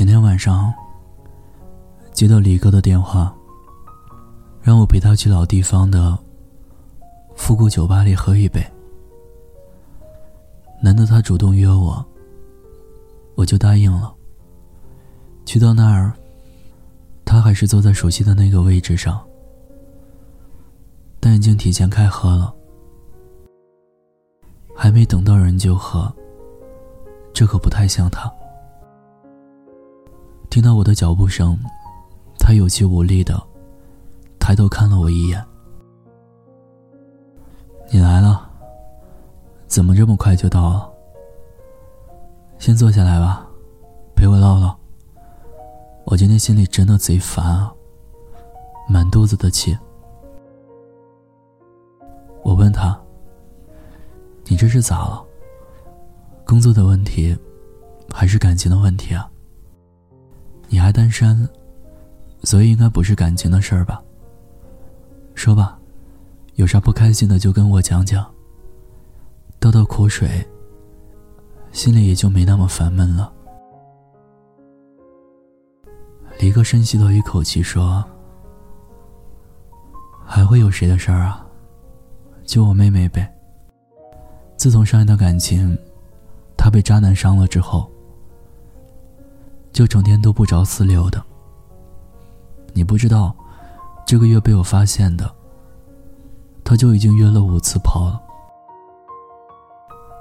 前天晚上接到李哥的电话，让我陪他去老地方的复古酒吧里喝一杯。难得他主动约我，我就答应了。去到那儿，他还是坐在熟悉的那个位置上，但已经提前开喝了，还没等到人就喝。这可不太像他。听到我的脚步声，他有气无力的抬头看了我一眼。你来了。怎么这么快就到了？先坐下来吧，陪我唠唠。我今天心里真的贼烦啊，满肚子的气。我问他：“你这是咋了？工作的问题，还是感情的问题啊？你还单身，所以应该不是感情的事儿吧？说吧，有啥不开心的就跟我讲讲。”倒倒苦水，心里也就没那么烦闷了。李哥深吸了一口气说：“还会有谁的事儿啊？就我妹妹呗。自从上一段感情，她被渣男伤了之后，就整天都不着四六的。你不知道，这个月被我发现的，他就已经约了五次炮了。”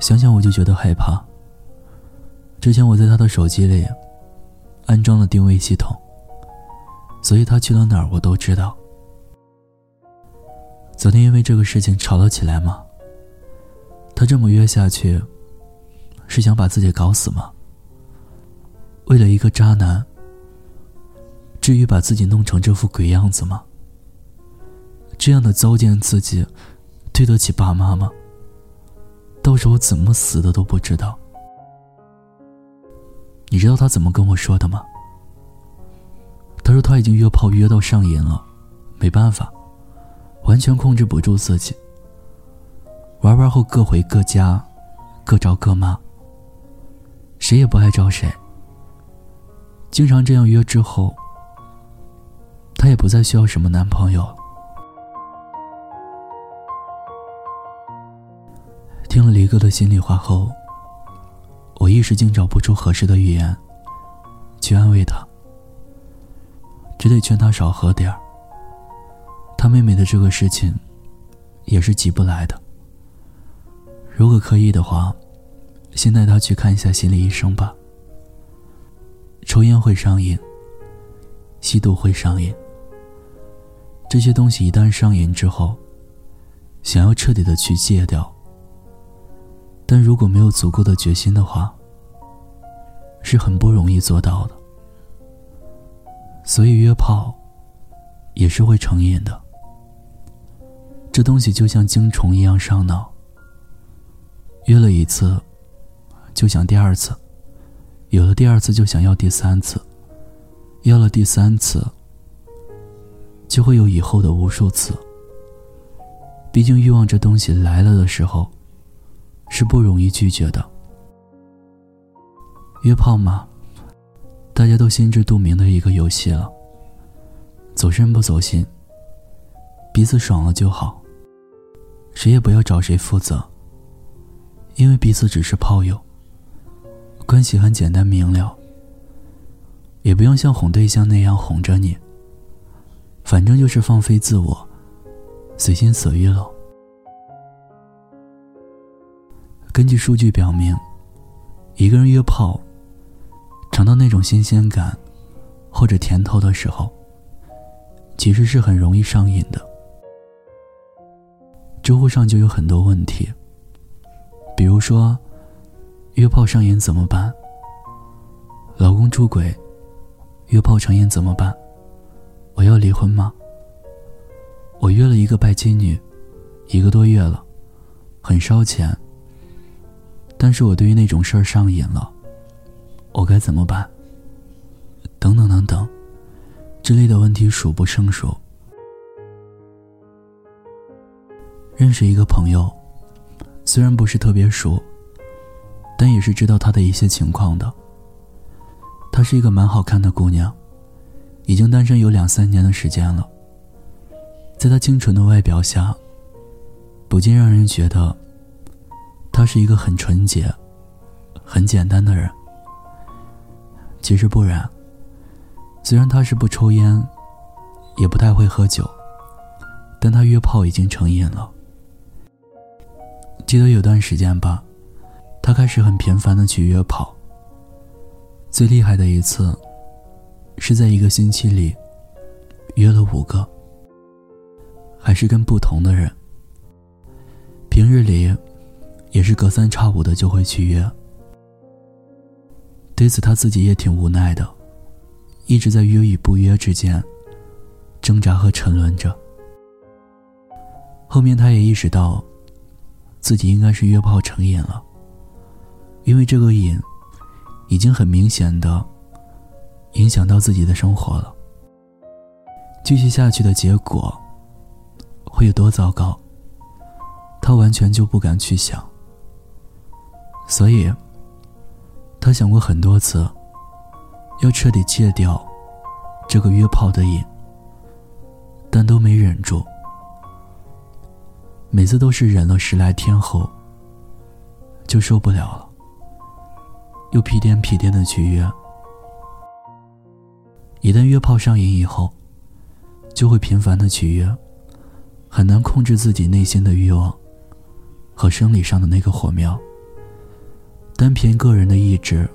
想想我就觉得害怕。之前我在他的手机里安装了定位系统，所以他去了哪儿我都知道。昨天因为这个事情吵了起来吗？他这么约下去，是想把自己搞死吗？为了一个渣男，至于把自己弄成这副鬼样子吗？这样的糟践自己，对得起爸妈吗？到时候怎么死的都不知道。你知道他怎么跟我说的吗？他说他已经约炮约到上瘾了，没办法，完全控制不住自己。玩完后各回各家，各找各妈。谁也不爱找谁。经常这样约之后，他也不再需要什么男朋友。听了李哥的心里话后，我一时竟找不出合适的语言去安慰他，只得劝他少喝点儿。他妹妹的这个事情也是急不来的。如果可以的话，先带他去看一下心理医生吧。抽烟会上瘾，吸毒会上瘾，这些东西一旦上瘾之后，想要彻底的去戒掉。但如果没有足够的决心的话，是很不容易做到的。所以约炮也是会成瘾的。这东西就像精虫一样上脑。约了一次，就想第二次，有了第二次就想要第三次，要了第三次，就会有以后的无数次。毕竟欲望这东西来了的时候。是不容易拒绝的。约炮嘛，大家都心知肚明的一个游戏了。走心不走心，彼此爽了就好。谁也不要找谁负责，因为彼此只是炮友，关系很简单明了。也不用像哄对象那样哄着你，反正就是放飞自我，随心所欲了。根据数据表明，一个人约炮，尝到那种新鲜感或者甜头的时候，其实是很容易上瘾的。知乎上就有很多问题，比如说，约炮上瘾怎么办？老公出轨，约炮成瘾怎么办？我要离婚吗？我约了一个拜金女，一个多月了，很烧钱。但是我对于那种事儿上瘾了，我该怎么办？等等等等，之类的问题数不胜数。认识一个朋友，虽然不是特别熟，但也是知道他的一些情况的。她是一个蛮好看的姑娘，已经单身有两三年的时间了。在她清纯的外表下，不禁让人觉得，她是一个很纯洁、很简单的人。其实不然，虽然她是不抽烟，也不太会喝酒，但她约炮已经成瘾了。记得有段时间吧，他开始很频繁的去约炮。最厉害的一次，是在一个星期里约了五个，还是跟不同的人。平日里也是隔三差五的就会去约。对此他自己也挺无奈的，一直在约与不约之间挣扎和沉沦着。后面他也意识到，自己应该是约炮成瘾了，因为这个瘾。已经很明显的影响到自己的生活了。继续下去的结果会有多糟糕，他完全就不敢去想。所以，他想过很多次，要彻底戒掉这个约炮的瘾，但都没忍住。每次都是忍了十来天后，就受不了了。又屁颠屁颠的去约，一旦约炮上瘾以后，就会频繁的去约，很难控制自己内心的欲望和生理上的那个火苗。单凭个人的意志，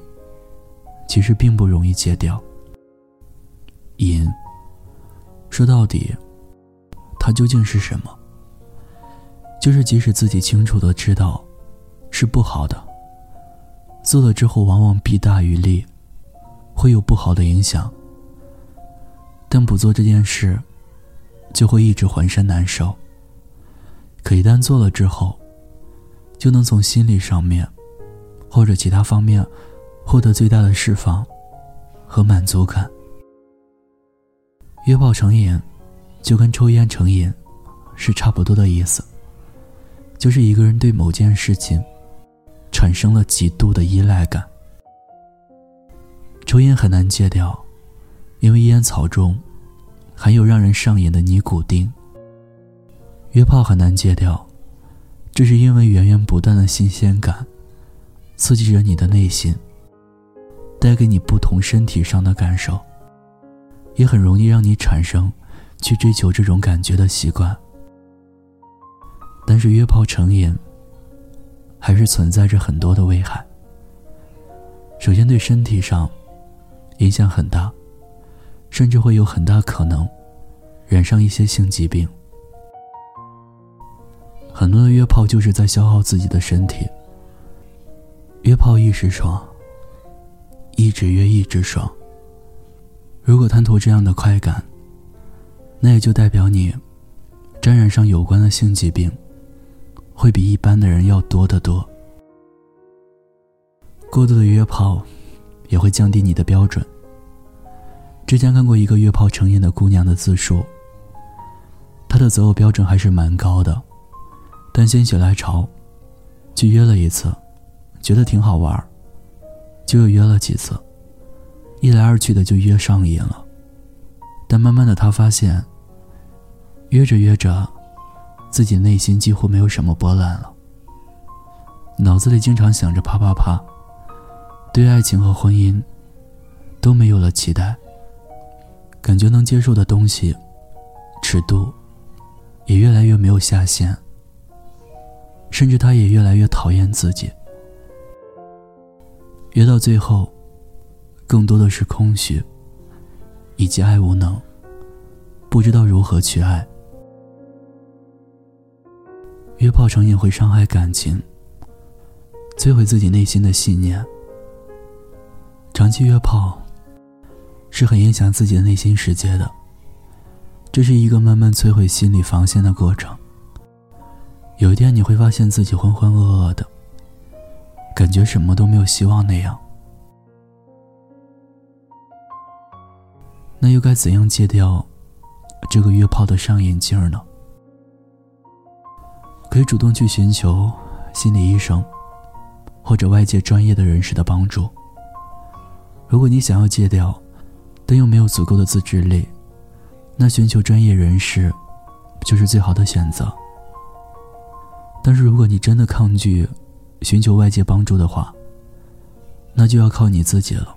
其实并不容易戒掉。瘾，说到底，它究竟是什么？就是即使自己清楚的知道，是不好的。做了之后，往往弊大于利，会有不好的影响。但不做这件事，就会一直浑身难受。可一旦做了之后，就能从心理上面，或者其他方面，获得最大的释放和满足感。约炮成瘾，就跟抽烟成瘾，是差不多的意思。就是一个人对某件事情。产生了极度的依赖感。抽烟很难戒掉，因为烟草中含有让人上瘾的尼古丁。约炮很难戒掉，这是因为源源不断的新鲜感刺激着你的内心，带给你不同身体上的感受，也很容易让你产生去追求这种感觉的习惯。但是约炮成瘾。还是存在着很多的危害。首先，对身体上影响很大，甚至会有很大可能染上一些性疾病。很多的约炮就是在消耗自己的身体。约炮一时爽，一直约一直爽。如果贪图这样的快感，那也就代表你沾染上有关的性疾病。会比一般的人要多得多。过度的约炮，也会降低你的标准。之前看过一个约炮成瘾的姑娘的自述，她的择偶标准还是蛮高的，但心血来潮，去约了一次，觉得挺好玩，就又约了几次，一来二去的就约上瘾了。但慢慢的，她发现，约着约着。自己内心几乎没有什么波澜了，脑子里经常想着啪啪啪，对爱情和婚姻都没有了期待，感觉能接受的东西尺度也越来越没有下限，甚至他也越来越讨厌自己，约到最后，更多的是空虚以及爱无能，不知道如何去爱。约炮成瘾会伤害感情，摧毁自己内心的信念。长期约炮是很影响自己的内心世界的，这是一个慢慢摧毁心理防线的过程。有一天你会发现自己浑浑噩噩的，感觉什么都没有希望那样。那又该怎样戒掉这个约炮的上瘾劲儿呢？可以主动去寻求心理医生或者外界专业的人士的帮助。如果你想要戒掉，但又没有足够的自制力，那寻求专业人士就是最好的选择。但是如果你真的抗拒寻求外界帮助的话，那就要靠你自己了。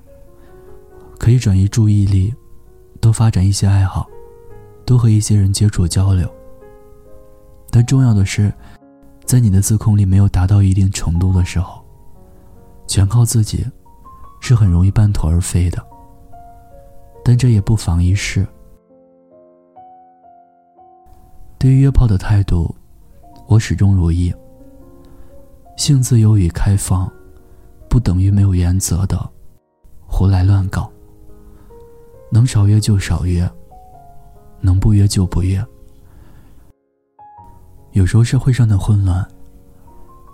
可以转移注意力，多发展一些爱好，多和一些人接触交流。但重要的是，在你的自控力没有达到一定程度的时候，全靠自己，是很容易半途而废的。但这也不妨一试。对于约炮的态度，我始终如一。性自由与开放，不等于没有原则的胡来乱搞。能少约就少约，能不约就不约。有时候社会上的混乱，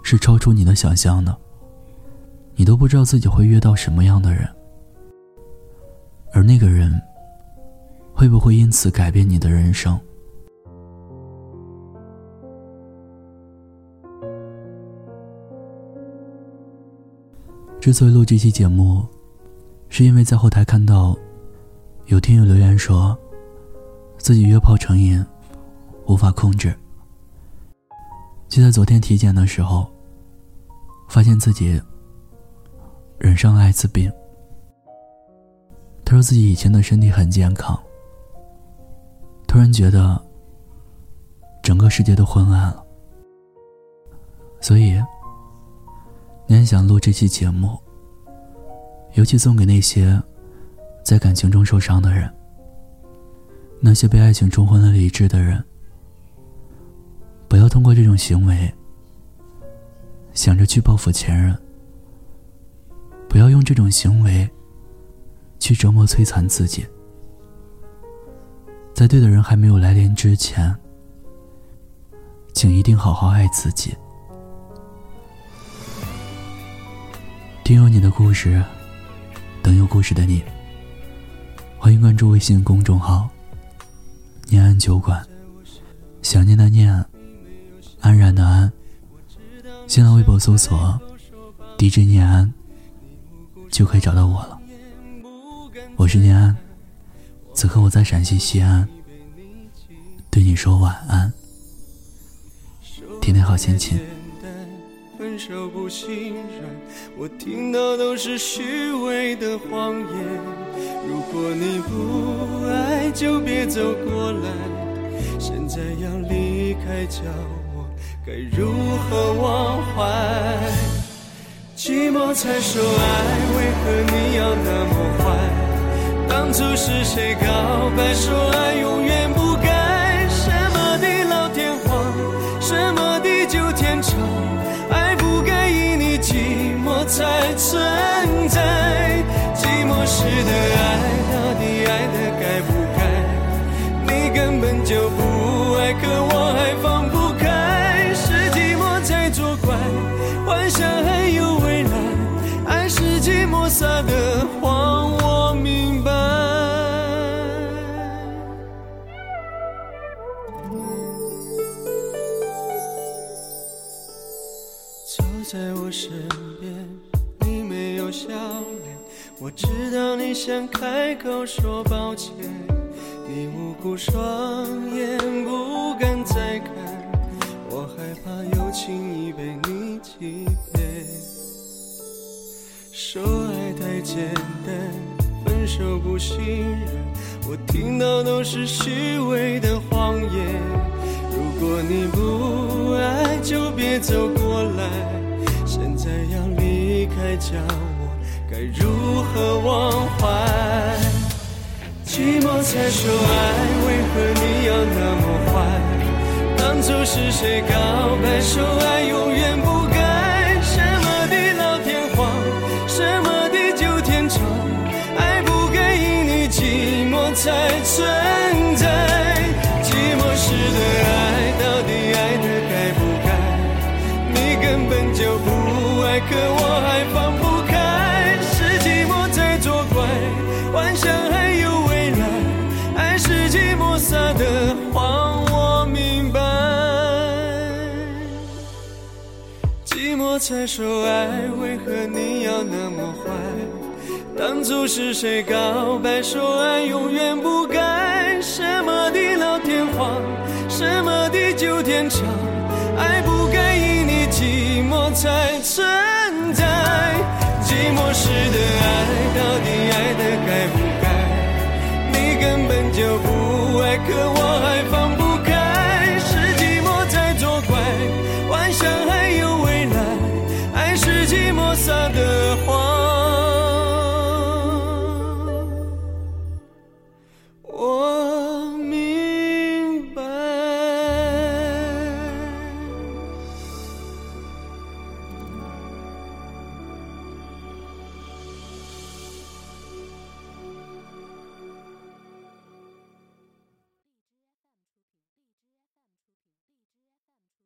是超出你的想象的。你都不知道自己会约到什么样的人，而那个人，会不会因此改变你的人生？之所以录这期节目，是因为在后台看到。有听友留言说，自己约炮成瘾，无法控制。就在昨天体检的时候，发现自己染上了艾滋病。他说自己以前的身体很健康，突然觉得整个世界都昏暗了。所以，你很想录这期节目，尤其送给那些。在感情中受伤的人，那些被爱情冲昏了理智的人，通过这种行为想着去报复前任，不要用这种行为去折磨摧残自己。在对的人还没有来临之前，请一定好好爱自己。听有你的故事，等有故事的你。欢迎关注微信公众号“念安酒馆”，想念的念，安然的安。新浪微博搜索 “DJ 念安”，就可以找到我了。我是念安，此刻我在陕西西安，对你说晚安，天天好心情。分手不心软，我听到都是虚伪的谎言。如果你不爱，就别走过来。现在要离开，叫我该如何忘怀？寂寞才说爱，为何你要那么坏？当初是谁告白说爱永远不改？什么地老天荒，什么地久天长，爱不该因你寂寞？才存在，寂寞时的爱，到底爱的该不该？你根本就不想开口说抱歉，你无辜双眼不敢再看，我害怕又轻易被你欺骗。说爱太简单，分手不心软，我听到都是虚伪的谎言。如果你不爱，就别走过来，现在要离开叫。如何忘怀？寂寞才说爱，为何你要那么坏？当初是谁告白说爱永远不改？才说爱，为何你要那么坏？当初是谁告白说爱永远不改？什么的老天荒，什么的旧天长，爱不该因你寂寞才存在。寂寞时的爱，到底爱的该不该？你根本就不爱，可。